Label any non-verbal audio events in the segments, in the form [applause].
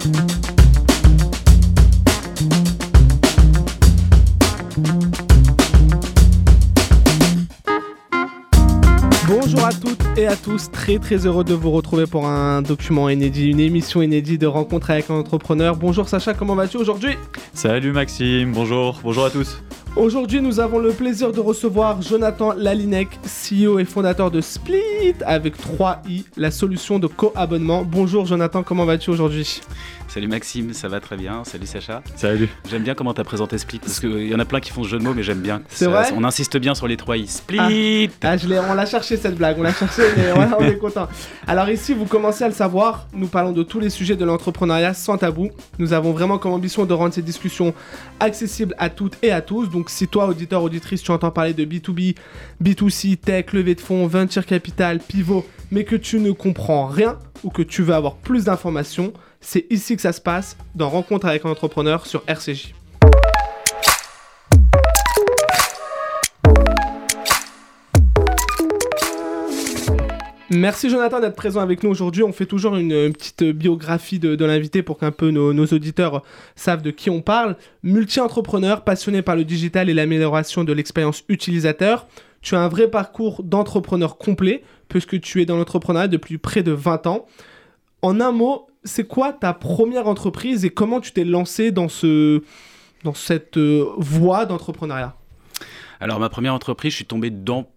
Bonjour à toutes et à tous, très très heureux de vous retrouver pour un document inédit, une émission inédite de rencontre avec un entrepreneur. Bonjour Sacha, comment vas-tu aujourd'hui? Salut Maxime, bonjour, bonjour à tous. Aujourd'hui, nous avons le plaisir de recevoir Jonathan Lalinec, CEO et fondateur de Split avec 3i, la solution de co-abonnement. Bonjour Jonathan, comment vas-tu aujourd'hui? Salut Maxime, ça va très bien. Salut Sacha. Salut. J'aime bien comment t'as présenté Split parce qu'il y en a plein qui font ce jeu de mots, mais j'aime bien. C'est vrai? On insiste bien sur les trois i. Split Ah, je on l'a cherché cette blague, on l'a cherché, mais voilà, on est content. Alors ici, vous commencez à le savoir, nous parlons de tous les sujets de l'entrepreneuriat sans tabou. Nous avons vraiment comme ambition de rendre ces discussions accessibles à toutes et à tous. Donc si toi, auditeur, auditrice, tu entends parler de B2B, B2C, tech, levée de fonds, venture capital, pivot, mais que tu ne comprends rien ou que tu veux avoir plus d'informations, c'est ici que ça se passe, dans Rencontre avec un entrepreneur sur RCJ. Merci Jonathan d'être présent avec nous aujourd'hui. On fait toujours une, petite biographie de, l'invité pour qu'un peu nos, auditeurs savent de qui on parle. Multi-entrepreneur, passionné par le digital et l'amélioration de l'expérience utilisateur. Tu as un vrai parcours d'entrepreneur complet puisque tu es dans l'entrepreneuriat depuis près de 20 ans. En un mot, c'est quoi ta première entreprise et comment tu t'es lancé dans, ce, dans cette euh, voie d'entrepreneuriat? Alors, ma première entreprise, je suis tombé dedans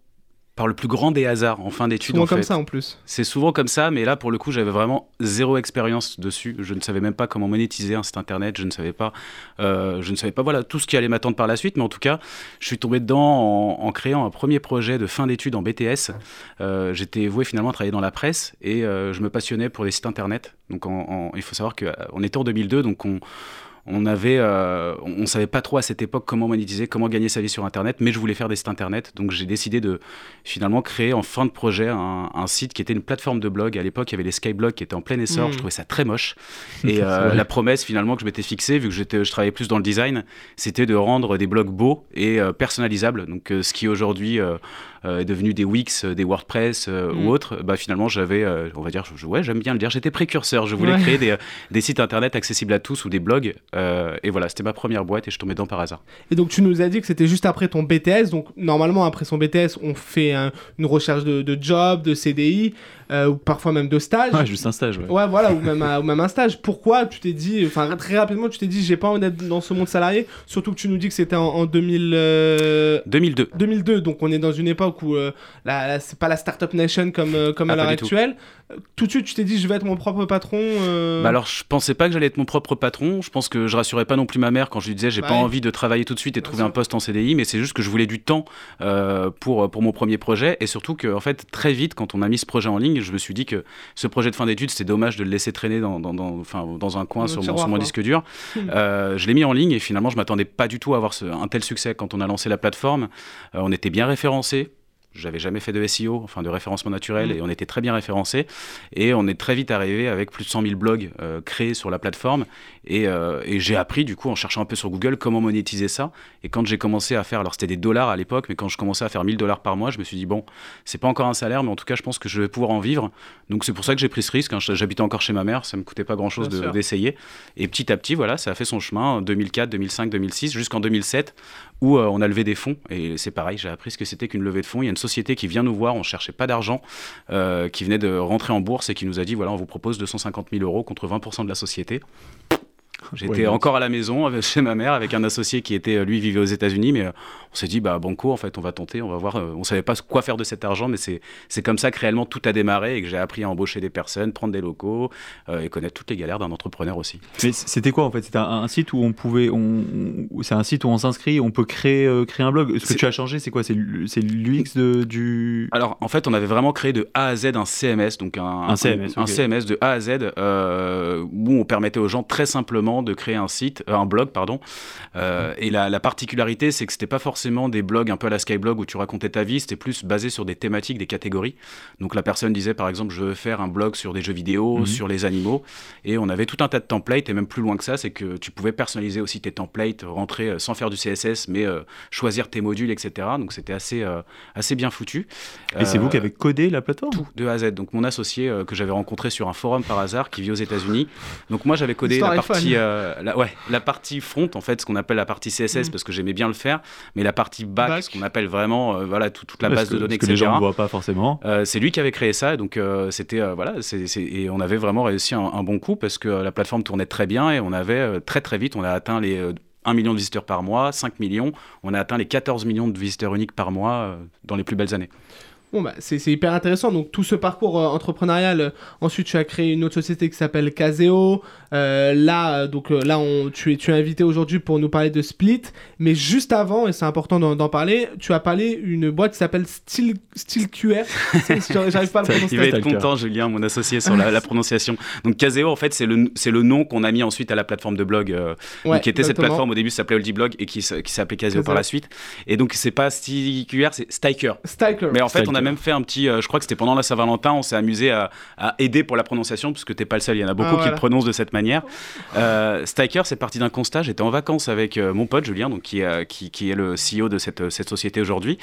par le plus grand des hasards en fin d'études. Souvent en comme ça en plus. C'est souvent comme ça, mais là, pour le coup, j'avais vraiment zéro expérience dessus. Je ne savais même pas comment monétiser un site internet. Je ne savais pas, euh, je ne savais pas, voilà, tout ce qui allait m'attendre par la suite. Mais en tout cas, je suis tombé dedans en, en créant un premier projet de fin d'études en BTS. Euh, J'étais voué finalement à travailler dans la presse et euh, je me passionnais pour les sites internet. Donc, en- en- il faut savoir qu'on était en 2002, donc on on avait, euh, on on savait pas trop à cette époque comment monétiser, comment gagner sa vie sur Internet, mais je voulais faire des sites Internet, donc j'ai décidé de finalement créer en fin de projet un, un site qui était une plateforme de blog. À l'époque, il y avait les Skyblogs qui étaient en plein essor. Mm. Je trouvais ça très moche. [laughs] Et euh, la promesse finalement que je m'étais fixée, vu que j'étais, je travaillais plus dans le design, c'était de rendre des blogs beaux et euh, personnalisables. Donc euh, ce qui aujourd'hui euh, est devenu des Wix, euh, des WordPress euh, Mm. ou autres, bah finalement j'avais, euh, on va dire, je- ouais, j'aime bien le dire, j'étais précurseur. Je voulais Ouais. créer des, euh, des sites internet accessibles à tous ou des blogs. euh, et voilà, c'était ma première boîte et je tombais dedans par hasard. Et donc tu nous as dit que c'était juste après ton BTS. Donc normalement après son BTS, on fait un- une recherche de, de job, de CDI, euh, ou parfois même de stage. Ouais, juste un stage, ouais. Ouais, voilà, ou même, un- ou même un stage. Pourquoi tu t'es dit, enfin très rapidement, tu t'es dit, j'ai pas envie d'être dans ce monde salarié, surtout que tu nous dis que c'était en, en 2000, euh, 2002. 2002, donc on est dans une époque où euh, la- la- c'est pas la startup nation comme, euh, comme Ah, à l'heure tout. actuelle. Euh, Tout de suite, tu t'es dit, je vais être mon propre patron. Bah alors, je pensais pas que j'allais être mon propre patron. Je pense que je rassurais pas non plus ma mère quand je lui disais j'ai Bah pas envie de travailler tout de suite et Bien trouver un poste en CDI, mais c'est juste que je voulais du temps pour, pour mon premier projet. Et surtout que, en fait, très vite, quand on a mis ce projet en ligne, je me suis dit que ce projet de fin d'études, c'était dommage de le laisser traîner dans, dans, dans- enfin, dans un coin sur mon, tiroir, sur mon quoi. disque dur. Hmm. Euh, je l'ai mis en ligne et finalement, je m'attendais pas du tout à avoir ce- un tel succès quand on a lancé la plateforme. Euh, on était bien référencé. J'avais jamais fait de SEO, enfin de référencement naturel, Mm. et on était très bien référencé. Et on est très vite arrivé avec plus de 100 000 blogs euh, créés sur la plateforme. Et, euh, et j'ai appris, du coup, en cherchant un peu sur Google, comment monétiser ça. Et quand j'ai commencé à faire, alors c'était des dollars à l'époque, mais quand je commençais à faire 1000 dollars par mois, je me suis dit, bon, c'est pas encore un salaire, mais en tout cas, je pense que je vais pouvoir en vivre. Donc c'est pour ça que j'ai pris ce risque. hein. J'habitais encore chez ma mère, ça me coûtait pas grand chose d'essayer. Et petit à petit, voilà, ça a fait son chemin en 2004, 2005, 2006, jusqu'en 2007, où euh, on a levé des fonds. Et c'est pareil, j'ai appris ce que c'était qu'une levée de fonds. Il y a une société qui vient nous voir, on cherchait pas d'argent, euh, qui venait de rentrer en bourse et qui nous a dit, voilà, on vous propose 250 000 euros contre 20% de la société. J'étais Ouais, encore à la maison avec- chez ma mère avec un associé qui était euh, lui vivait aux États-Unis, mais euh, on s'est dit bah banco en fait on va tenter, on va voir. euh, on savait pas quoi faire de cet argent, mais c'est comme ça que réellement tout a démarré et que j'ai appris à embaucher des personnes, prendre des locaux euh, et connaître toutes les galères d'un entrepreneur aussi. Mais c'était quoi en fait? C'était un, un site où on pouvait, on, c'est un site où on s'inscrit, on peut créer, créer un blog. Ce que tu as changé, c'est quoi? C'est l'UX du. Alors en fait on avait vraiment créé de A à Z un CMS, donc un, Un CMS, un. CMS de A à Z où on permettait aux gens très simplement de créer un site, un blog, pardon. et la, la particularité, c'est que c'était pas forcément des blogs un peu à la Skyblog où tu racontais ta vie, c'était plus basé sur des thématiques, des catégories. Donc la personne disait par exemple, je veux faire un blog sur des jeux vidéo, Mhm. sur les animaux, et on avait tout un tas de templates, et même plus loin que ça, c'est que tu pouvais personnaliser aussi tes templates, rentrer euh, sans faire du CSS, mais euh, choisir tes modules, etc. Donc c'était assez, euh, assez bien foutu. Et c'est vous Euh, qui avez codé la plateforme? Tout de A à Z. Donc mon associé euh, que j'avais rencontré sur un forum par hasard qui vit aux États-Unis. Donc moi j'avais codé la partie, euh, la, ouais, la partie front en fait, ce qu'on appelle la partie CSS Mm. parce que j'aimais bien le faire, mais la partie back, Back. ce qu'on appelle vraiment euh, voilà tout- toute la Parce base que- de données, parce que les etc. gens ne voient pas forcément. Euh, c'est lui qui avait créé ça, et donc euh, c'était euh, voilà, c'est- c'est- et on avait vraiment réussi un, un bon coup parce que euh, la plateforme tournait très bien et on avait euh, très très vite, on a atteint les euh, 1 million de visiteurs par mois, 5 millions, on a atteint les 14 millions de visiteurs uniques par mois dans les plus belles années. Bon, bah, c'est c'est hyper intéressant. Donc, tout ce parcours euh, entrepreneurial, euh, ensuite, tu as créé une autre société qui s'appelle Caseo. Euh, là, donc, euh, là on, tu, es, tu es invité aujourd'hui pour nous parler de Split. Mais juste avant, et c'est important d'en parler, tu as parlé une boîte qui s'appelle Steel, Steel QR. [laughs] J'arrive pas à le Ça, Il prononcer. va être content, Julien, mon associé, sur la, la prononciation. Donc Caseo, en fait, c'est le, c'est le nom qu'on a mis ensuite à la plateforme de blog, euh, Ouais, donc, qui était cette plateforme au début, ça s'appelait Oldie Blog et qui, qui s'appelait Caseo par la suite. Et donc c'est pas StyleQR, c'est Stiker. Stalker. Mais en fait, on a. même fait un petit, euh, je crois que c'était pendant la Saint-Valentin, on s'est amusé à, à aider pour la prononciation, parce que t'es pas le seul, il y en a beaucoup Ah, qui le prononcent de cette manière. Euh, Stiker, c'est parti d'un constat, j'étais en vacances avec euh, mon pote Julien, donc, qui, est, qui, qui est le CEO de cette, cette société aujourd'hui.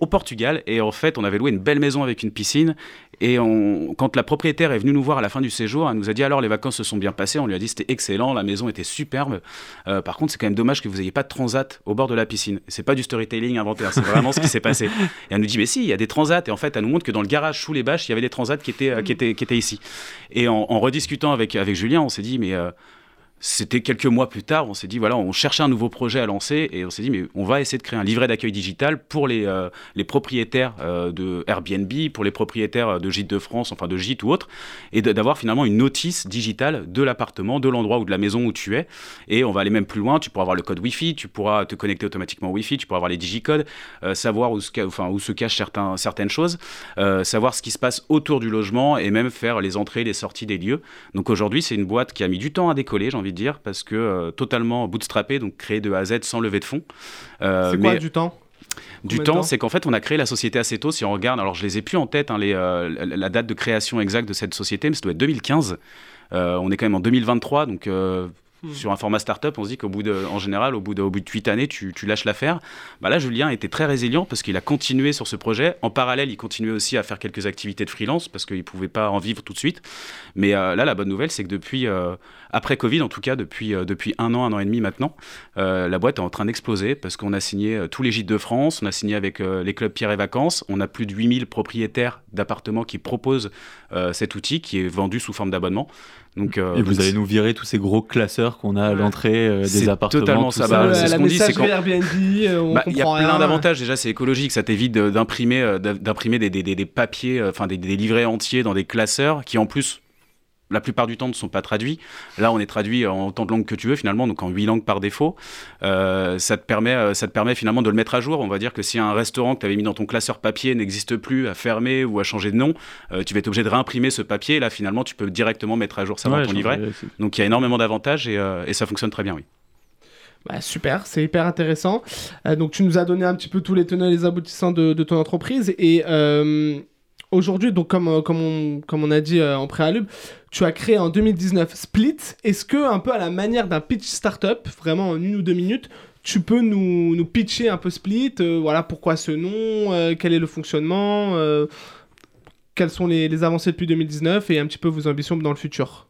Au Portugal. Et en fait on avait loué une belle maison avec une piscine. Et quand la propriétaire est venue nous voir à la fin du séjour elle nous a dit alors les vacances se sont bien passées. On lui a dit c'était excellent la maison était superbe. Euh, par contre c'est quand même dommage que vous n'ayez pas de transat au bord de la piscine. C'est pas du storytelling inventé hein, c'est vraiment ce qui s'est passé. Et elle nous dit mais si il y a des transats. Et en fait elle nous montre que dans le garage sous les bâches il y avait des transats qui étaient, euh, qui étaient, qui étaient ici. Et en, en rediscutant avec, avec Julien on s'est dit mais euh, c'était quelques mois plus tard, on s'est dit, voilà, on cherchait un nouveau projet à lancer et on s'est dit, mais on va essayer de créer un livret d'accueil digital pour les, euh, propriétaires euh, de Airbnb, pour les propriétaires de Gîtes de France, enfin de Gîtes ou autres, et d'avoir finalement une notice digitale de l'appartement, de l'endroit ou de la maison où tu es. Et on va aller même plus loin, tu pourras avoir le code Wi-Fi, tu pourras te connecter automatiquement au Wi-Fi, tu pourras avoir les digicodes, euh, savoir où se, cachent certaines choses, euh, savoir ce qui se passe autour du logement et même faire les entrées, les sorties des lieux. Donc aujourd'hui, c'est une boîte qui a mis du temps à décoller, j'ai envie de dire, parce que euh, totalement bootstrappée, donc créée de A à Z sans lever de fonds. Euh, C'est quoi mais du temps? Du temps, temps? c'est qu'en fait, on a créé la société assez tôt. Si on regarde, alors je les ai plus en tête, hein, les, euh, la la date de création exacte de cette société, mais ça doit être 2015. Euh, on est quand même en 2023, donc euh, Hmm. sur un format startup, on se dit qu'au général, au bout de, au bout de 8 années, tu, lâches l'affaire. Bah là, Julien était très résilient parce qu'il a continué sur ce projet. En parallèle, il continuait aussi à faire quelques activités de freelance parce qu'il pouvait pas en vivre tout de suite. Mais euh, là, la bonne nouvelle, c'est que depuis, euh, après Covid, en tout cas, depuis, euh, depuis un an, un an et demi maintenant, la boîte est en train d'exploser parce qu'on a signé tous les gîtes de France, on a signé avec les clubs Pierre et Vacances, on a plus de 8000 propriétaires d'appartements qui proposent cet outil qui est vendu sous forme d'abonnement. Donc, euh, Et vous donc, allez nous virer tous ces gros classeurs qu'on a à l'entrée euh, des C'est appartements. totalement ça, bah, c'est ce qu'on dit, c'est messagerie quand- Airbnb, euh, on bah, Il y a plein d'avantages. Déjà, c'est écologique. Ça t'évite d'imprimer, des, des- des- des papiers, enfin des, des livrets entiers dans des classeurs qui, en plus, la plupart du temps, ne sont pas traduits. Là, on est traduit en autant de langues que tu veux, finalement, donc en huit langues par défaut. Euh, ça, te permet, euh, ça te permet finalement de le mettre à jour. On va dire que si un restaurant que tu avais mis dans ton classeur papier n'existe plus, a fermé ou a changé de nom, euh, tu vas être obligé de réimprimer ce papier. Là, finalement, tu peux directement mettre à jour ça Ouais, dans ton livret. Donc, il y a énormément d'avantages et, euh, et ça fonctionne très bien, oui. Bah, super, c'est hyper intéressant. Euh, donc tu nous as donné un petit peu tous les tenants et les aboutissants de, de ton entreprise. Et euh, aujourd'hui, donc comme, euh, comme, on, comme on a dit euh, en préalable, tu as créé en 2019 Split. Est-ce que, un peu à la manière d'un pitch startup, vraiment en une ou deux minutes, tu peux nous, nous pitcher un peu Split euh, Voilà, pourquoi ce nom Quel est le fonctionnement Quelles sont les, les avancées depuis 2019 et un petit peu vos ambitions dans le futur?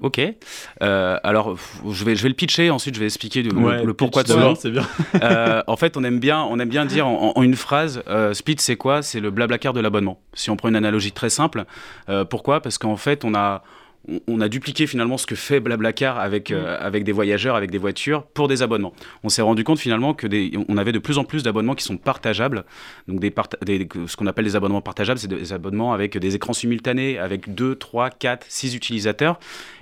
Ok. Euh, alors, je vais, je vais le pitcher, ensuite je vais expliquer le, Ouais, le pourquoi de pitch ce nom. d'abord, c'est bien. [laughs] Euh, en fait, on aime bien, on aime bien dire en, en une phrase, euh, Split, c'est quoi? C'est le blablacar de l'abonnement. Si on prend une analogie très simple, euh, pourquoi? Parce qu'en fait, on a on- on a dupliqué finalement ce que fait Blablacar avec, euh, avec des voyageurs, avec des voitures, pour des abonnements. On s'est rendu compte finalement que des, on avait de plus en plus d'abonnements qui sont partageables. Donc des, parta- des- ce qu'on appelle des abonnements partageables, c'est des abonnements avec des écrans simultanés, avec 2, 3, 4, 6 utilisateurs.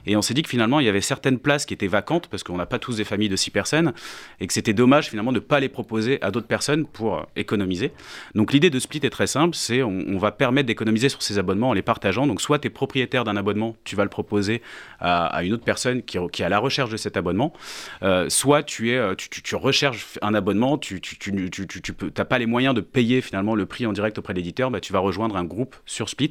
Et on s'est dit que finalement, il y avait certaines places qui étaient vacantes, parce qu'on n'a pas tous des familles de 6 personnes, et que c'était dommage finalement de ne pas les proposer à d'autres personnes pour euh, économiser. Donc l'idée de Split est très simple, c'est on, va permettre d'économiser sur ces abonnements en les partageant. Donc soit tu es propriétaire d'un abonnement, tu vas le proposer à, une autre personne qui, qui, est à la recherche de cet abonnement. Euh, soit tu, es, tu, tu, recherches un abonnement, tu n'as pas les moyens de payer finalement le prix en direct auprès de l'éditeur, bah, tu vas rejoindre un groupe sur Split.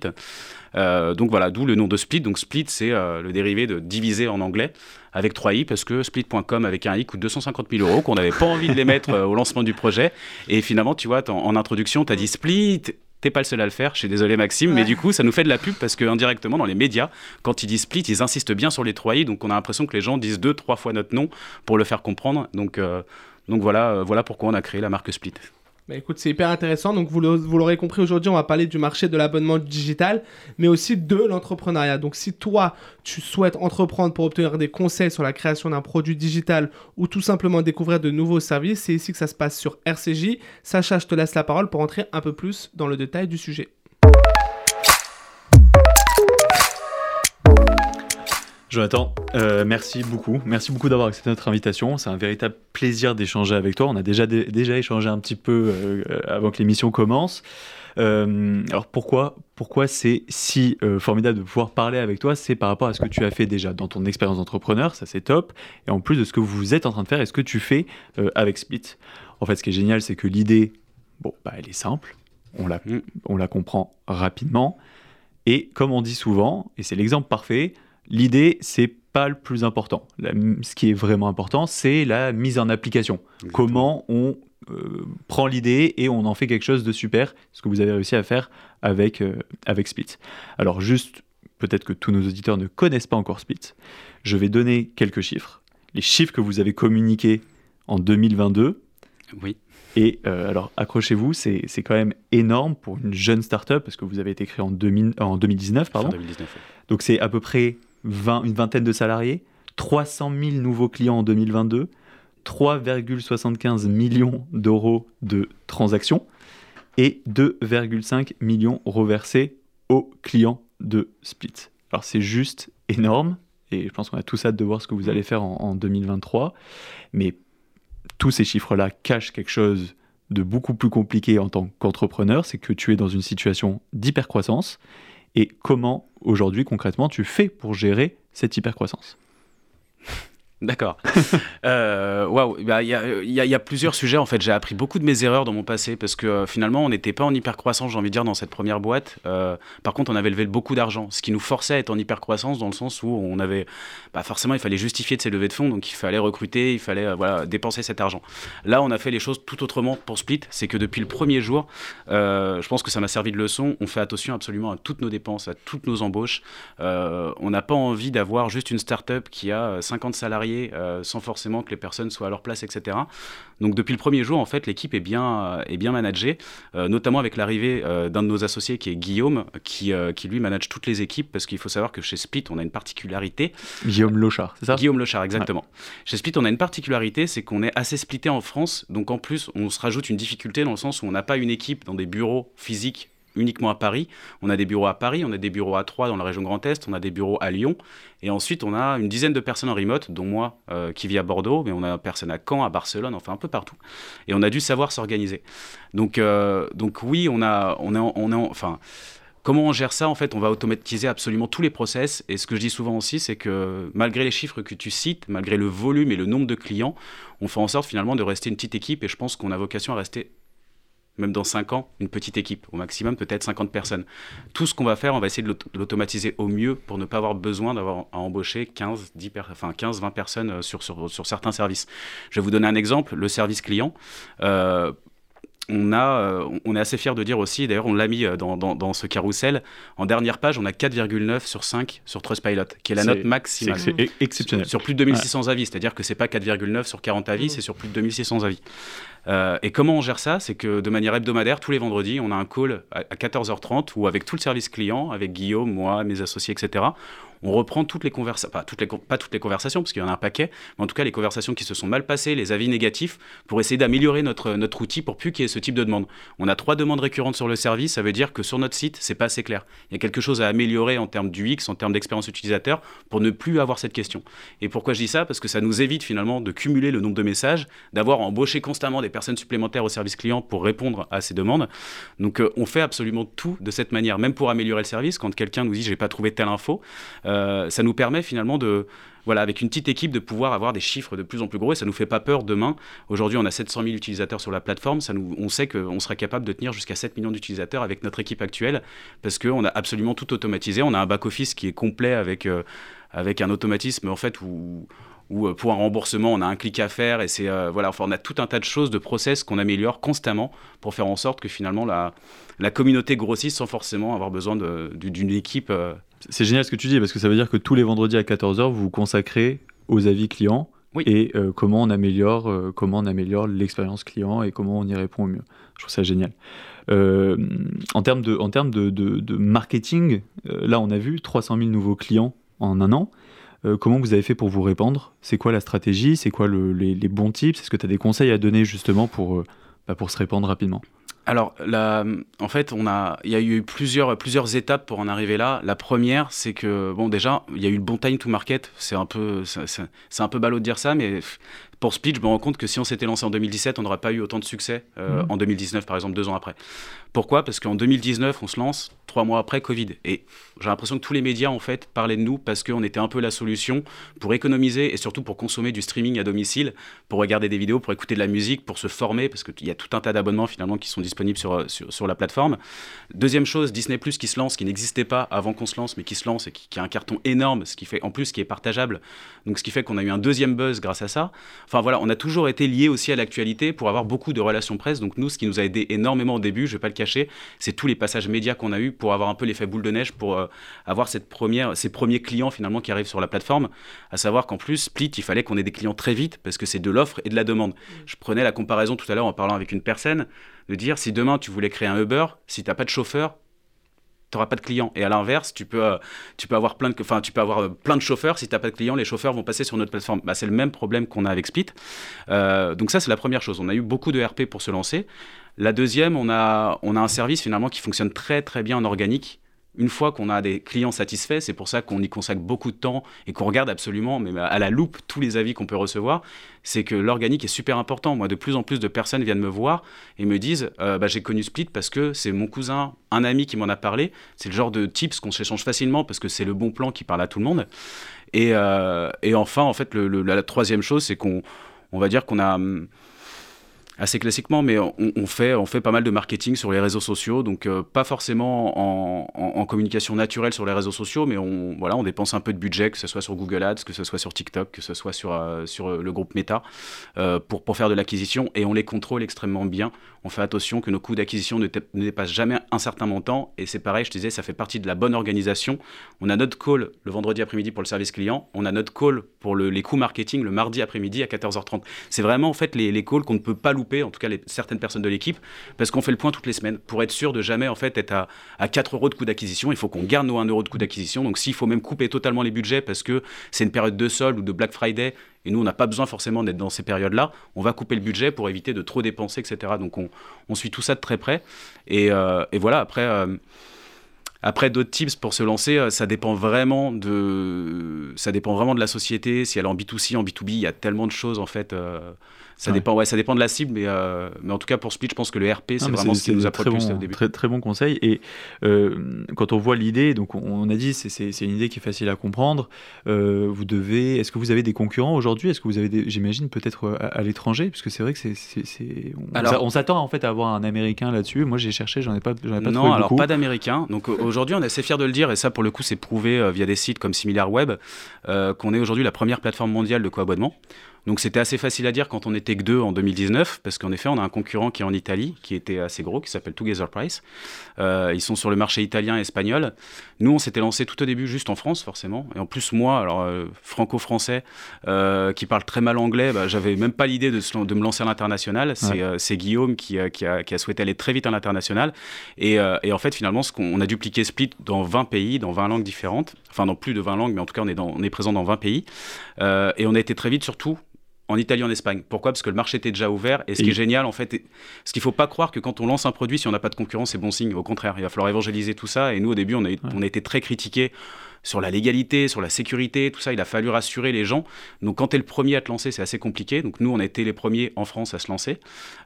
Euh, donc voilà, d'où le nom de Split. Donc Split, c'est euh, le dérivé de diviser en anglais avec 3i parce que split.com avec un i coûte 250 000 euros, qu'on n'avait pas envie de les mettre au lancement du projet. Et finalement, tu vois, en, introduction, tu as dit Split t'es pas le seul à le faire, je suis désolé Maxime, mais du coup ça nous fait de la pub parce que indirectement dans les médias, quand ils disent split, ils insistent bien sur les 3i, donc on a l'impression que les gens disent deux, trois fois notre nom pour le faire comprendre. Donc, euh, donc voilà, euh, voilà pourquoi on a créé la marque Split. Bah écoute, c'est hyper intéressant. Donc, vous l'aurez compris, aujourd'hui, on va parler du marché de l'abonnement digital, mais aussi de l'entrepreneuriat. Donc, si toi, tu souhaites entreprendre pour obtenir des conseils sur la création d'un produit digital ou tout simplement découvrir de nouveaux services, c'est ici que ça se passe sur RCJ. Sacha, je te laisse la parole pour entrer un peu plus dans le détail du sujet. Jonathan, euh, merci beaucoup. Merci beaucoup d'avoir accepté notre invitation. C'est un véritable plaisir d'échanger avec toi. On a déjà, déjà échangé un petit peu euh, avant que l'émission commence. Euh, alors pourquoi, pourquoi c'est si formidable de pouvoir parler avec toi? C'est par rapport à ce que tu as fait déjà dans ton expérience d'entrepreneur, ça c'est top. Et en plus de ce que vous êtes en train de faire et ce que tu fais avec Split. En fait, ce qui est génial, c'est que l'idée, bon, bah, elle est simple. On la, mm. on la comprend rapidement. Et comme on dit souvent, et c'est l'exemple parfait, L'idée, c'est pas le plus important. ce qui est vraiment important, c'est la mise en application. Comment on euh, prend l'idée et on en fait quelque chose de super, ce que vous avez réussi à faire avec, euh, avec Split. Alors juste, peut-être que tous nos auditeurs ne connaissent pas encore Split, je vais donner quelques chiffres. Les chiffres que vous avez communiqués en 2022. Oui. Et euh, alors, accrochez-vous, c'est quand même énorme pour une jeune startup, parce que vous avez été créé en, 2019, pardon. 2019, Donc, c'est à peu près une vingtaine de salariés, 300 000 nouveaux clients en 2022, 3,75 millions d'euros de transactions et 2,5 millions reversés aux clients de Split. Alors c'est juste énorme et je pense qu'on a tous hâte de voir ce que vous allez faire en, en 2023, mais tous ces chiffres-là cachent quelque chose de beaucoup plus compliqué en tant qu'entrepreneur, c'est que tu es dans une situation d'hypercroissance et comment aujourd'hui concrètement tu fais pour gérer cette hypercroissance? D'accord. [laughs] Euh, waouh, bah, il y, a plusieurs sujets en fait. J'ai appris beaucoup de mes erreurs dans mon passé parce que euh, finalement on n'était pas en hyper croissance, j'ai envie de dire, dans cette première boîte. Euh, par contre, on avait levé beaucoup d'argent, ce qui nous forçait à être en hyper croissance dans le sens où on avait, bah, forcément, il fallait justifier de ces levées de fonds, donc il fallait recruter, il fallait dépenser cet argent. Là, on a fait les choses tout autrement pour Split. C'est que depuis le premier jour, je pense que ça m'a servi de leçon. On fait attention absolument à toutes nos dépenses, à toutes nos embauches. on n'a pas envie d'avoir juste une start-up qui a 50 salariés euh, sans forcément que les personnes soient à leur place, etc. Donc depuis le premier jour, en fait, l'équipe est bien, euh, est bien managée, euh, notamment avec l'arrivée d'un de nos associés qui est Guillaume, qui, qui lui manage toutes les équipes, parce qu'il faut savoir que chez Split, on a une particularité. Guillaume Lochard, c'est ça? Guillaume Lochard, exactement. Chez Split, on a une particularité, c'est qu'on est assez splitté en France, donc en plus, on se rajoute une difficulté dans le sens où on n'a pas une équipe dans des bureaux physiques uniquement à Paris. On a des bureaux à Paris, on a des bureaux à Troyes dans la région Grand Est, on a des bureaux à Lyon. Et ensuite, on a une dizaine de personnes en remote, dont moi euh, qui vis à Bordeaux, mais on a personne à Caen, à Barcelone, enfin un peu partout. Et on a dû savoir s'organiser. Donc, euh, donc oui, on a, on est, on est, enfin. Comment on gère ça En fait, on va automatiser absolument tous les process. Et ce que je dis souvent aussi, c'est que malgré les chiffres que tu cites, malgré le volume et le nombre de clients, on fait en sorte finalement de rester une petite équipe. Et je pense qu'on a vocation à rester même dans 5 ans, une petite équipe, au maximum peut-être 50 personnes. Tout ce qu'on va faire, on va essayer de l'automatiser au mieux pour ne pas avoir besoin d'avoir à embaucher 15, 10 enfin 15 20 personnes euh, sur, certains services. Je vais vous donner un exemple, le service client. Euh, on, a, euh, on est assez fier de dire aussi, d'ailleurs on l'a mis dans, dans, dans, ce carrousel, en dernière page on a 4,9 sur 5 sur Trustpilot, qui est la note maximale. C'est exceptionnel. Sur, plus de 2600 avis, c'est-à-dire que c'est pas 4,9 sur 40 avis, mmh. c'est sur plus de 2600 avis. Euh, et comment on gère ça? C'est que de manière hebdomadaire, tous les vendredis, on a un call à 14h30 où avec tout le service client, avec Guillaume, moi, mes associés, etc., on reprend toutes les conversations, pas toutes les, conversations, parce qu'il y en a un paquet, mais en tout cas les conversations qui se sont mal passées, les avis négatifs, pour essayer d'améliorer notre, notre outil pour plus qu'il y ait ce type de demande. On a trois demandes récurrentes sur le service, ça veut dire que sur notre site, c'est pas assez clair. Il y a quelque chose à améliorer en termes du X, en termes d'expérience utilisateur, pour ne plus avoir cette question. Et pourquoi je dis ça? Parce que ça nous évite finalement de cumuler le nombre de messages, d'avoir embauché constamment des personnes supplémentaires au service client pour répondre à ces demandes. Donc euh, on fait absolument tout de cette manière, même pour améliorer le service. Quand quelqu'un nous dit j'ai pas trouvé telle info, euh, ça nous permet finalement de voilà, avec une petite équipe, de pouvoir avoir des chiffres de plus en plus gros et ça nous fait pas peur demain. Aujourd'hui, on a 700 000 utilisateurs sur la plateforme. On sait qu'on sera capable de tenir jusqu'à 7 millions d'utilisateurs avec notre équipe actuelle parce qu'on a absolument tout automatisé. On a un back-office qui est complet avec, euh, avec un automatisme en fait où où euh, pour un remboursement, on a un clic à faire et c'est euh, voilà, enfin, on a tout un tas de choses, de process qu'on améliore constamment pour faire en sorte que finalement la communauté grossisse sans forcément avoir besoin d'une équipe c'est génial ce que tu dis parce que ça veut dire que tous les vendredis à 14h, vous vous consacrez aux avis clients et euh, comment on améliore, euh, comment on améliore l'expérience client et comment on y répond au mieux. Je trouve ça génial. Euh, en termes de, en termes de, de, marketing, là on a vu 300 000 nouveaux clients en un an. comment vous avez fait pour vous répandre? C'est quoi la stratégie? C'est quoi les, les, bons tips? Est-ce que tu as des conseils à donner justement pour, bah, pour se répandre rapidement? Alors, en fait, on a, il y a eu plusieurs, plusieurs étapes pour en arriver là. La première, c'est que, bon, déjà, il y a eu le bon time to market. C'est un peu, c'est un peu ballot de dire ça, mais pour Split, je me rends compte que si on s'était lancé en 2017, on n'aurait pas eu autant de succès euh, mmh. en 2019, par exemple, deux ans après. Pourquoi? Parce qu'en 2019, on se lance trois mois après Covid. Et j'ai l'impression que tous les médias, en fait, parlaient de nous parce qu'on était un peu la solution pour économiser et surtout pour consommer du streaming à domicile, pour regarder des vidéos, pour écouter de la musique, pour se former, parce qu'il y a tout un tas d'abonnements finalement qui sont disponibles sur, sur, la plateforme. Deuxième chose, Disney Plus qui se lance, qui n'existait pas avant qu'on se lance, mais qui se lance et qui, qui, a un carton énorme, ce qui fait en plus qui est partageable. Donc ce qui fait qu'on a eu un deuxième buzz grâce à ça. Enfin voilà, on a toujours été lié aussi à l'actualité pour avoir beaucoup de relations presse. Donc nous, ce qui nous a aidé énormément au début, je vais pas le cacher, c'est tous les passages médias qu'on a eu pour avoir un peu l'effet boule de neige, pour euh, avoir cette première, ces premiers clients finalement qui arrivent sur la plateforme. À savoir qu'en plus, Split, il fallait qu'on ait des clients très vite parce que c'est de l'offre et de la demande. Mm. Je prenais la comparaison tout à l'heure en parlant avec une personne de dire si demain tu voulais créer un Uber, si tu n'as pas de chauffeur, n'auras pas de clients. Et à l'inverse, tu peux, euh, avoir plein de, tu peux avoir euh, plein de chauffeurs. Si tu n'as pas de clients, les chauffeurs vont passer sur notre plateforme. Bah, c'est le même problème qu'on a avec Split. donc ça, c'est la première chose. On a eu beaucoup de RP pour se lancer. La deuxième, on a, on a un service finalement qui fonctionne très très bien en organique. Une fois qu'on a des clients satisfaits, c'est pour ça qu'on y consacre beaucoup de temps et qu'on regarde absolument, mais à la loupe, tous les avis qu'on peut recevoir. C'est que l'organique est super important. Moi, de plus en plus de personnes viennent me voir et me disent euh, bah, J'ai connu Split parce que c'est mon cousin, un ami qui m'en a parlé. C'est le genre de tips qu'on s'échange facilement parce que c'est le bon plan qui parle à tout le monde. Et, euh, enfin, en fait, la, troisième chose, c'est qu'on on va dire qu'on a. Hum, assez classiquement, mais on, fait, on fait pas mal de marketing sur les réseaux sociaux, donc euh, pas forcément en, communication naturelle sur les réseaux sociaux, mais on, voilà, on dépense un peu de budget, que ce soit sur Google Ads, que ce soit sur TikTok, que ce soit sur, euh, euh, le groupe Meta, pour faire de l'acquisition, et on les contrôle extrêmement bien. On fait attention que nos coûts d'acquisition ne, dépassent jamais un certain montant, et c'est pareil, je te disais, ça fait partie de la bonne organisation. On a notre call le vendredi après-midi pour le service client, on a notre call pour le, les coûts marketing le mardi après-midi à 14h30. C'est vraiment en fait les, calls qu'on ne peut pas louper en tout cas les, certaines personnes de l'équipe, parce qu'on fait le point toutes les semaines pour être sûr de jamais en fait être à, à 4 euros de coût d'acquisition. Il faut qu'on garde nos 1 euro de coût d'acquisition. Donc s'il faut même couper totalement les budgets parce que c'est une période de solde ou de Black Friday, et nous on n'a pas besoin forcément d'être dans ces périodes-là, on va couper le budget pour éviter de trop dépenser, etc. Donc on, suit tout ça de très près. Et, euh, voilà, après... Euh, après, d'autres tips pour se lancer, euh, ça dépend vraiment de, ça dépend vraiment de la société. Si elle est en B2C, en B2B, il y a tellement de choses en fait. Ça, dépend, ouais, ça dépend de la cible, mais, euh, mais en tout cas pour Split, je pense que le RP, c'est vraiment ce qui nous a bon, au début. Très, très bon conseil. Et euh, quand on voit l'idée, donc on, a dit c'est une idée qui est facile à comprendre. Euh, vous devez, est-ce que vous avez des concurrents aujourd'hui? Est-ce que vous avez, j'imagine, peut-être à, l'étranger? Parce que c'est vrai que c'est, on, on s'attend en fait à avoir un Américain là-dessus. Moi, j'ai cherché, j'en ai pas, j'en ai pas non, alors pas d'Américain. Donc aujourd'hui, on est assez fier de le dire, et ça pour le coup, c'est prouvé via des sites comme SimilarWeb, qu'on est aujourd'hui la première plateforme mondiale de co-abonnement. Donc c'était assez facile à dire quand on était que deux en 2019, parce qu'en effet, on a un concurrent qui est en Italie, qui était assez gros, qui s'appelle Together Price. Euh, ils sont sur le marché italien et espagnol. Nous, on s'était lancé tout au début juste en France, forcément. Et en plus, moi, alors euh, franco-français, euh, qui parle très mal anglais, bah, j'avais même pas l'idée de, de, me lancer à l'international. C'est Guillaume qui, qui, a, qui, a, souhaité aller très vite à l'international. Et, et, en fait, finalement, ce qu'on a dupliqué Split dans 20 pays, dans 20 langues différentes. Enfin, dans plus de 20 langues, mais en tout cas, on est, dans, on est présent dans 20 pays. et on a été très vite, surtout, en Italie, en Espagne. Pourquoi? Parce que le marché était déjà ouvert. Et ce qui est génial, en fait, ce qu'il ne faut pas croire que quand on lance un produit, si on n'a pas de concurrence, c'est bon signe. Au contraire, il va falloir évangéliser tout ça. Et nous, au début, on a, on a été très critiqués sur la légalité, sur la sécurité, tout ça. Il a fallu rassurer les gens. Donc quand tu es le premier à te lancer, c'est assez compliqué. Donc nous, on a été les premiers en France à se lancer.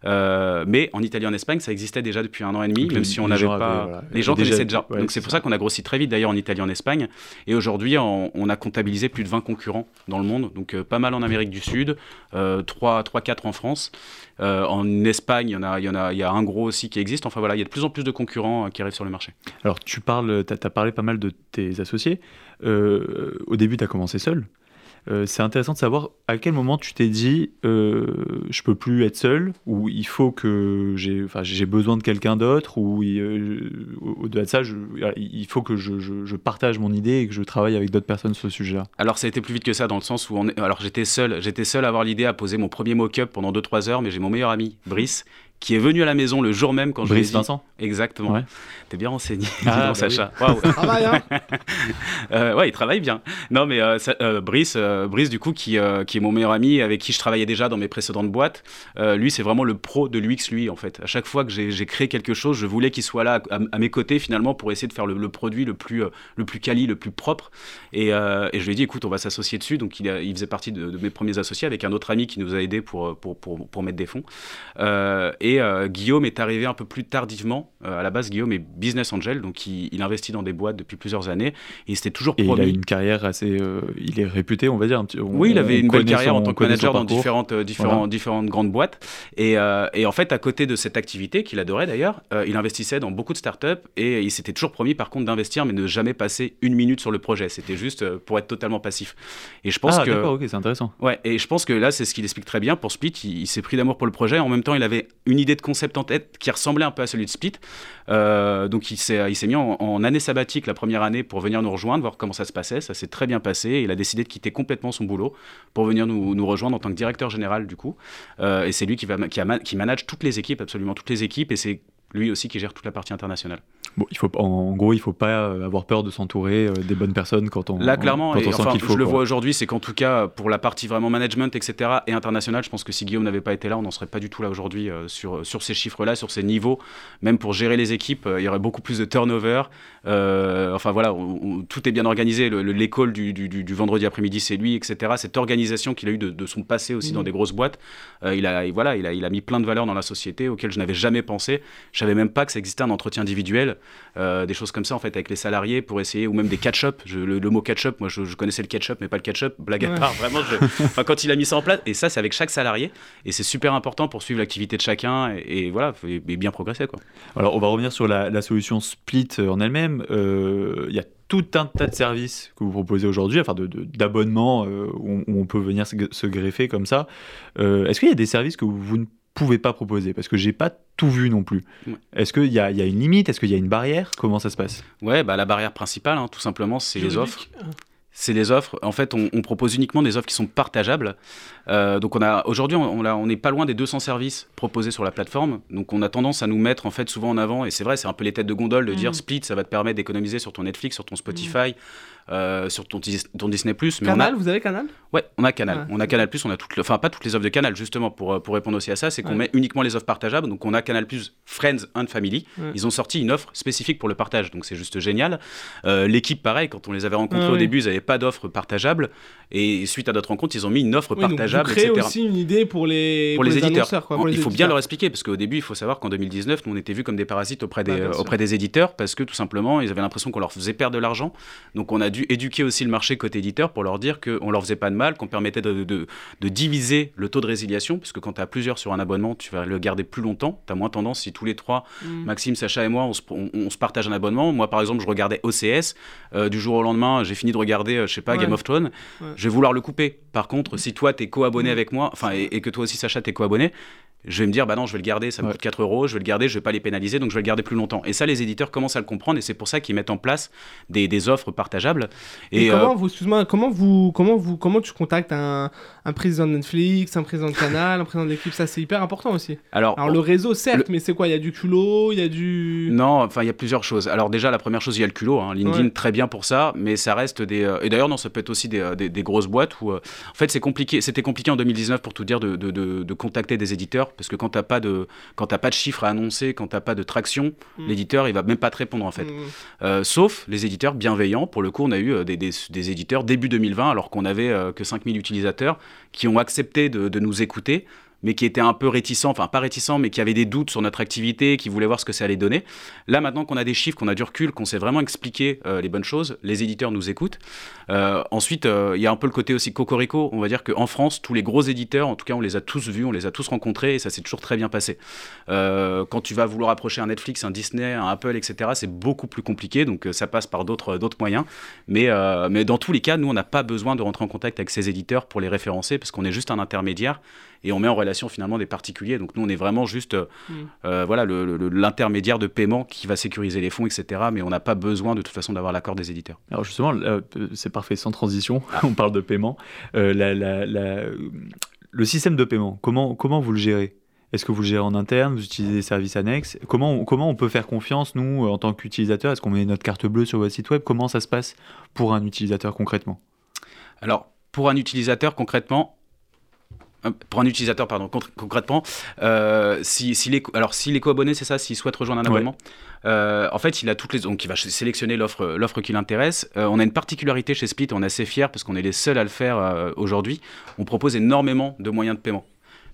Euh, mais en Italie, en Espagne, ça existait déjà depuis un an et demi, Donc même si on n'avait pas. avaient, voilà, les gens déjà- connaissaient déjà. ouais, Donc c'est pour ça qu'on a grossi très vite d'ailleurs en Italie, en Espagne. Et aujourd'hui, on, on a comptabilisé plus de 20 concurrents dans le monde. Donc euh, pas mal en Amérique du Sud, euh, 3, 4 en France. Euh, en Espagne, il y, en a, il, y en a, il y a un gros aussi qui existe. Enfin voilà, il y a de plus en plus de concurrents qui arrivent sur le marché. Alors, tu parles, tu as, parlé pas mal de tes associés. Euh, au début, tu as commencé seul. Euh, c'est intéressant de savoir à quel moment tu t'es dit euh, je peux plus être seul ou il faut que j'ai enfin j'ai besoin de quelqu'un d'autre ou euh, au-delà de ça il faut que je, je- je partage mon idée et que je travaille avec d'autres personnes sur ce sujet-là. Alors ça a été plus vite que ça dans le sens où on est- alors j'étais seul, j'étais seul à avoir l'idée à poser mon premier mock-up pendant 2-3 heures, mais j'ai mon meilleur ami Brice qui est venu à la maison le jour même quand je lui ai Brice dit- Vincent Exactement. Ouais. T'es bien renseigné, [laughs] Ah, donc, bah Sacha. Waouh. Travail, hein [laughs] Euh, ouais, il travaille bien. Non, mais euh, ça- euh, Brice, euh, Brice, du coup, qui, euh, qui est mon meilleur ami, avec qui je travaillais déjà dans mes précédentes boîtes, euh, lui, c'est vraiment le pro de l'UX, lui, en fait. À chaque fois que j'ai créé quelque chose, je voulais qu'il soit là à, à mes côtés, finalement, pour essayer de faire le, le produit le plus, euh, le plus quali, le plus propre. Et, euh, et je lui ai dit, écoute, on va s'associer dessus. Donc, il, a- il faisait partie de, de mes premiers associés avec un autre ami qui nous a aidés pour, pour, pour, pour mettre des fonds. Euh, et euh, Guillaume est arrivé un peu plus tardivement. Euh, à la base, Guillaume est business angel, donc il, il investit dans des boîtes depuis plusieurs années. Et il s'était toujours et il promis. a une carrière assez euh, il est réputé on va dire un petit- on- Oui, il avait une belle carrière son- en tant que manager dans différentes, euh, Voilà. différentes grandes boîtes. Et, et en fait, à côté de cette activité qu'il adorait d'ailleurs, il investissait dans beaucoup de startups et il s'était toujours promis par contre d'investir mais ne jamais passer une minute sur le projet. C'était juste pour être totalement passif. Et je pense ah que d'accord ok c'est intéressant Ouais, et je pense que là, c'est ce qu'il explique très bien. Pour Split, il, il s'est pris d'amour pour le projet. En même temps, il avait une idée de concept en tête qui ressemblait un peu à celui de Split. Euh, donc, il s'est, mis en, année sabbatique la première année pour venir nous rejoindre, voir comment ça se passait. Ça s'est très bien passé. Il a décidé de quitter complètement son boulot pour venir nous, nous rejoindre en tant que directeur général, du coup. Euh, et c'est lui qui, va, qui, a qui manage toutes les équipes, absolument toutes les équipes. Et c'est lui aussi qui gère toute la partie internationale. Bon il faut en gros il faut pas euh, avoir peur de s'entourer euh, des bonnes personnes quand on Là, clairement, quand et on sent enfin, qu'il faut je le quoi. vois aujourd'hui, c'est qu'en tout cas, pour la partie vraiment management, etc., et international, je pense que si Guillaume n'avait pas été là, on n'en serait pas du tout là aujourd'hui euh, sur, sur ces chiffres-là, sur ces niveaux. Même pour gérer les équipes, euh, il y aurait beaucoup plus de turnover. Euh, enfin voilà, on- on- tout est bien organisé. Le- le- L'école du, du- du- du vendredi après-midi, c'est lui, etc. Cette organisation qu'il a eue de, de son passé aussi dans des grosses boîtes, euh, il, a, et voilà, il, a, il a mis plein de valeurs dans la société auxquelles je n'avais jamais pensé. Je savais même pas que ça existait un entretien individuel, euh, des choses comme ça en fait avec les salariés pour essayer, ou même des catch-up. Le, le mot catch-up, moi je, je connaissais le ketchup, mais pas le ketchup. Blague à Ouais. part, vraiment. je- [laughs] enfin, quand il a mis ça en place, et ça c'est avec chaque salarié, et c'est super important pour suivre l'activité de chacun et, et voilà, et, et bien progresser quoi. Alors, on va revenir sur la, la solution Split en elle-même. Euh, Il y a tout un tas de services que vous proposez aujourd'hui, enfin de- de- d'abonnements euh, où, on- où on peut venir se, se greffer comme ça. Euh, Est-ce qu'il y a des services que vous ne pouvez pas proposer Parce que j'ai pas tout vu non plus. Ouais. Est-ce qu'il y, a- il y a une limite? Est-ce qu'il y a une barrière? Comment ça se passe? Ouais, bah la barrière principale, hein, tout simplement, c'est les offres. Juridique. C'est les offres. En fait, on, on propose uniquement des offres qui sont partageables. Euh, donc, on a aujourd'hui, on, on n'est pas loin des 200 services proposés sur la plateforme. Donc, on a tendance à nous mettre en fait souvent en avant. Et c'est vrai, c'est un peu les têtes de gondole de dire Mhm. Split, ça va te permettre d'économiser sur ton Netflix, sur ton Spotify, euh, sur ton, ton Disney+. Mais on a, Canal, vous avez Canal? Ouais, on a Canal. Ouais. On a Canal on a toutes, le- enfin pas toutes les offres de Canal justement pour, euh, pour répondre aussi à ça, c'est qu'on Ouais. met uniquement les offres partageables. Donc on a Canal Friends and Family. Ouais. Ils ont sorti une offre spécifique pour le partage, donc c'est juste génial. Euh, L'équipe, pareil, quand on les avait rencontrés Ah au début, ils n'avaient pas d'offre partageable. Et suite à notre rencontre, ils ont mis une offre Oui, donc partageable, vous créez etc. aussi une idée pour les, Pour les éditeurs. annonceurs, quoi, pour il les faut bien leur expliquer parce qu'au début, il faut savoir qu'en 2019, nous on était vus comme des parasites auprès des, auprès des éditeurs parce que tout simplement, ils avaient l'impression qu'on leur faisait perdre de l'argent. Donc on a dû éduquer aussi le marché côté éditeur pour leur dire qu'on leur faisait pas de mal, qu'on permettait de, de- de diviser le taux de résiliation, puisque quand tu as plusieurs sur un abonnement, tu vas le garder plus longtemps. Tu as moins tendance si tous les trois, Mm. Maxime, Sacha et moi, on se, on- on se partage un abonnement. Moi, par exemple, je regardais OCS. euh, du jour au lendemain, j'ai fini de regarder, euh, je sais pas, Ouais. Game of Thrones. Ouais. Je vais vouloir le couper. Par contre, si toi, tu es co-abonné Mm. avec moi, enfin, et, et que toi aussi, Sacha, tu es co-abonné, je vais me dire, bah non, je vais le garder, ça me Ouais. coûte 4 euros, je vais le garder, je vais pas les pénaliser, donc je vais le garder plus longtemps. Et ça, les éditeurs commencent à le comprendre, et c'est pour ça qu'ils mettent en place des, des offres partageables. Et, Et, comment euh, vous, excuse-moi, comment vous, comment vous, comment tu contactes un, un président de Netflix, un président de Canal, un président de l'équipe, ça c'est hyper important aussi. alors, Alors le réseau certes, mais c'est quoi? Il y a du culot, il y a du. Non, enfin, il y a plusieurs choses. Alors déjà, la première chose, il y a le culot. hein. LinkedIn, Ouais. très bien pour ça, mais ça reste des... euh, Et d'ailleurs, non, ça peut être aussi des, euh, des- des grosses boîtes où... euh, En fait, c'est compliqué. C'était compliqué en 2019, pour tout dire, de, de- de- de contacter des éditeurs l'éditeur, parce que quand t'as pas de quand t'as pas de chiffres à annoncer, quand t'as pas de traction, Mm. l'éditeur il va même pas te répondre en fait. Mm. Euh, sauf les éditeurs bienveillants. Pour le coup, on a eu euh, des, des- des éditeurs début 2020, alors qu'on avait euh, que 5000 utilisateurs, qui ont accepté de, de nous écouter, mais qui étaient un peu réticents, enfin pas réticents, mais qui avaient des doutes sur notre activité, qui voulaient voir ce que ça allait donner. Là, maintenant qu'on a des chiffres, qu'on a du recul, qu'on sait vraiment expliquer euh, les bonnes choses, les éditeurs nous écoutent. Euh, ensuite, euh, il y a un peu le côté aussi cocorico. On va dire qu'en France, tous les gros éditeurs, en tout cas, on les a tous vus, on les a tous rencontrés, et ça s'est toujours très bien passé. Quand tu vas vouloir approcher un Netflix, un Disney, un Apple, etc., c'est beaucoup plus compliqué, donc ça passe par d'autres moyens. Mais dans tous les cas, nous, on n'a pas besoin de rentrer en contact avec ces éditeurs pour les référencer, parce qu'on est juste un intermédiaire et on met en relation finalement des particuliers. Donc nous, on est vraiment juste euh, Mm. euh, voilà, le- le- le- l'intermédiaire de paiement qui va sécuriser les fonds, etc. Mais on n'a pas besoin de toute façon d'avoir l'accord des éditeurs. Alors justement, euh, c'est parfait, sans transition, [laughs] on parle de paiement. Euh, la- la- la- le système de paiement, comment, comment vous le gérez? Est-ce que vous le gérez en interne? Vous utilisez des services annexes? Comment, on- comment on peut faire confiance, nous, en tant qu'utilisateur Est-ce qu'on met notre carte bleue sur votre site web? Comment ça se passe pour un utilisateur concrètement? Alors, pour un utilisateur, concrètement, pour un utilisateur, pardon, concrètement, euh, si, s'il est, alors s'il est co-abonné, c'est ça, s'il souhaite rejoindre un Ouais. abonnement, euh, en fait, il a toutes les, donc il va sélectionner l'offre, l'offre qui l'intéresse. Euh, on a une particularité chez Split, on est assez fiers parce qu'on est les seuls à le faire euh, aujourd'hui. On propose énormément de moyens de paiement.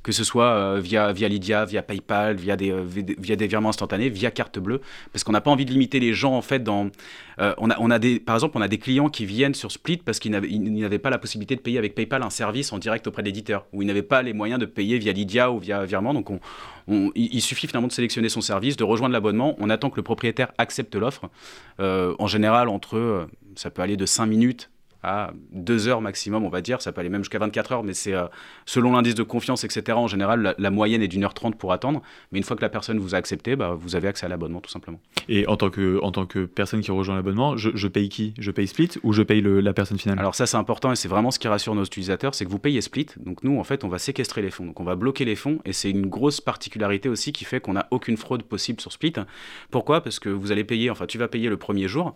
Que ce soit euh, via, via Lydia, via PayPal, via des, euh, vi- via des virements instantanés, via carte bleue, parce qu'on n'a pas envie de limiter les gens en fait dans. euh, on a, on a des, par exemple, on a des clients qui viennent sur Split parce qu'ils n'avaient, pas la possibilité de payer avec PayPal un service en direct auprès de l'éditeur, ou ils n'avaient pas les moyens de payer via Lydia ou via virement. Donc, on, on- il, suffit finalement de sélectionner son service, de rejoindre l'abonnement. On attend que le propriétaire accepte l'offre. En général, entre, ça peut aller de 5 minutes à 2 heures maximum, on va dire. Ça peut aller même jusqu'à 24 heures, mais c'est euh, selon l'indice de confiance, etc. En général, la, la moyenne est d'une heure 30 pour attendre. Mais une fois que la personne vous a accepté, bah, vous avez accès à l'abonnement, tout simplement. Et en tant que, en tant que personne qui rejoint l'abonnement, je, je paye qui? Je paye Split ou je paye le- la personne finale? Alors ça c'est important et c'est vraiment ce qui rassure nos utilisateurs, c'est que vous payez Split. Donc nous en fait on va séquestrer les fonds, donc on va bloquer les fonds et c'est une grosse particularité aussi qui fait qu'on n'a aucune fraude possible sur Split. Pourquoi? Parce que vous allez payer, enfin tu vas payer le premier jour,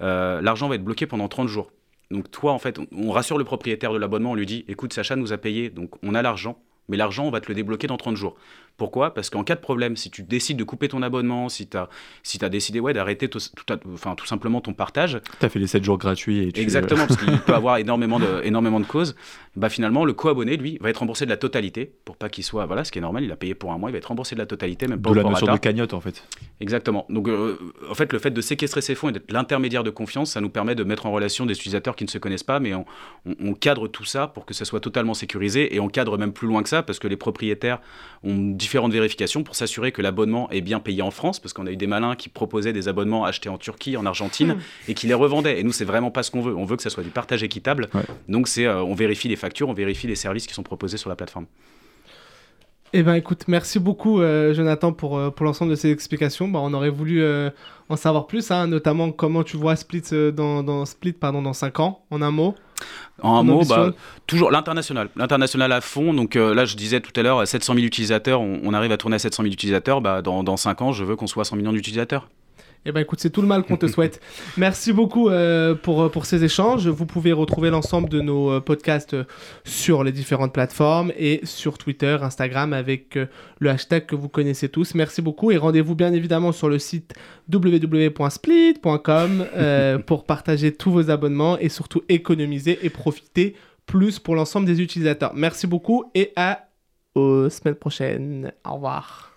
euh, l'argent va être bloqué pendant 30 jours. Donc toi en fait on, rassure le propriétaire de l'abonnement, on lui dit écoute Sacha nous a payé, donc on a l'argent. Mais l'argent, on va te le débloquer dans 30 jours. Pourquoi? Parce qu'en cas de problème, si tu décides de couper ton abonnement, si tu as, si as décidé ouais, d'arrêter tout, tout, enfin, tout simplement ton partage, Tu as fait les 7 jours gratuits et tu... Exactement, parce qu'il [laughs] peut avoir énormément de, énormément de causes. Bah finalement, le co-abonné, lui, va être remboursé de la totalité, pour pas qu'il soit, voilà, ce qui est normal, il a payé pour un mois, il va être remboursé de la totalité, même pas au la notion de cagnotte en fait. Exactement. Donc, euh, en fait, le fait de séquestrer ces fonds et d'être l'intermédiaire de confiance, ça nous permet de mettre en relation des utilisateurs qui ne se connaissent pas, mais on, on- on cadre tout ça pour que ça soit totalement sécurisé, et on cadre même plus loin que ça, parce que les propriétaires ont différentes vérifications pour s'assurer que l'abonnement est bien payé en France, parce qu'on a eu des malins qui proposaient des abonnements achetés en Turquie, en Argentine, et qui les revendaient. Et nous, c'est vraiment pas ce qu'on veut. On veut que ça soit du partage équitable. Ouais. Donc, c'est, euh, on vérifie les factures, on vérifie les services qui sont proposés sur la plateforme. Eh ben écoute, merci beaucoup euh, Jonathan pour, euh, pour l'ensemble de ces explications. Bah, on aurait voulu euh, en savoir plus, hein, notamment comment tu vois Split euh, dans, dans Split pardon dans 5 ans, en un mot. En un mot, bah, toujours l'international. L'international à fond. Donc euh, là, je disais tout à l'heure, 700 000 utilisateurs, on, on arrive à tourner à 700 000 utilisateurs. Bah, dans, dans 5 ans, je veux qu'on soit à 100 millions d'utilisateurs. Eh ben écoute, c'est tout le mal qu'on te souhaite. [laughs] Merci beaucoup euh, pour, pour ces échanges. Vous pouvez retrouver l'ensemble de nos euh, podcasts euh, sur les différentes plateformes et sur Twitter, Instagram avec euh, le hashtag que vous connaissez tous. Merci beaucoup et rendez-vous bien évidemment sur le site www.split.com euh, [laughs] pour partager tous vos abonnements et surtout économiser et profiter plus pour l'ensemble des utilisateurs. Merci beaucoup et à aux semaines prochaines. Au revoir.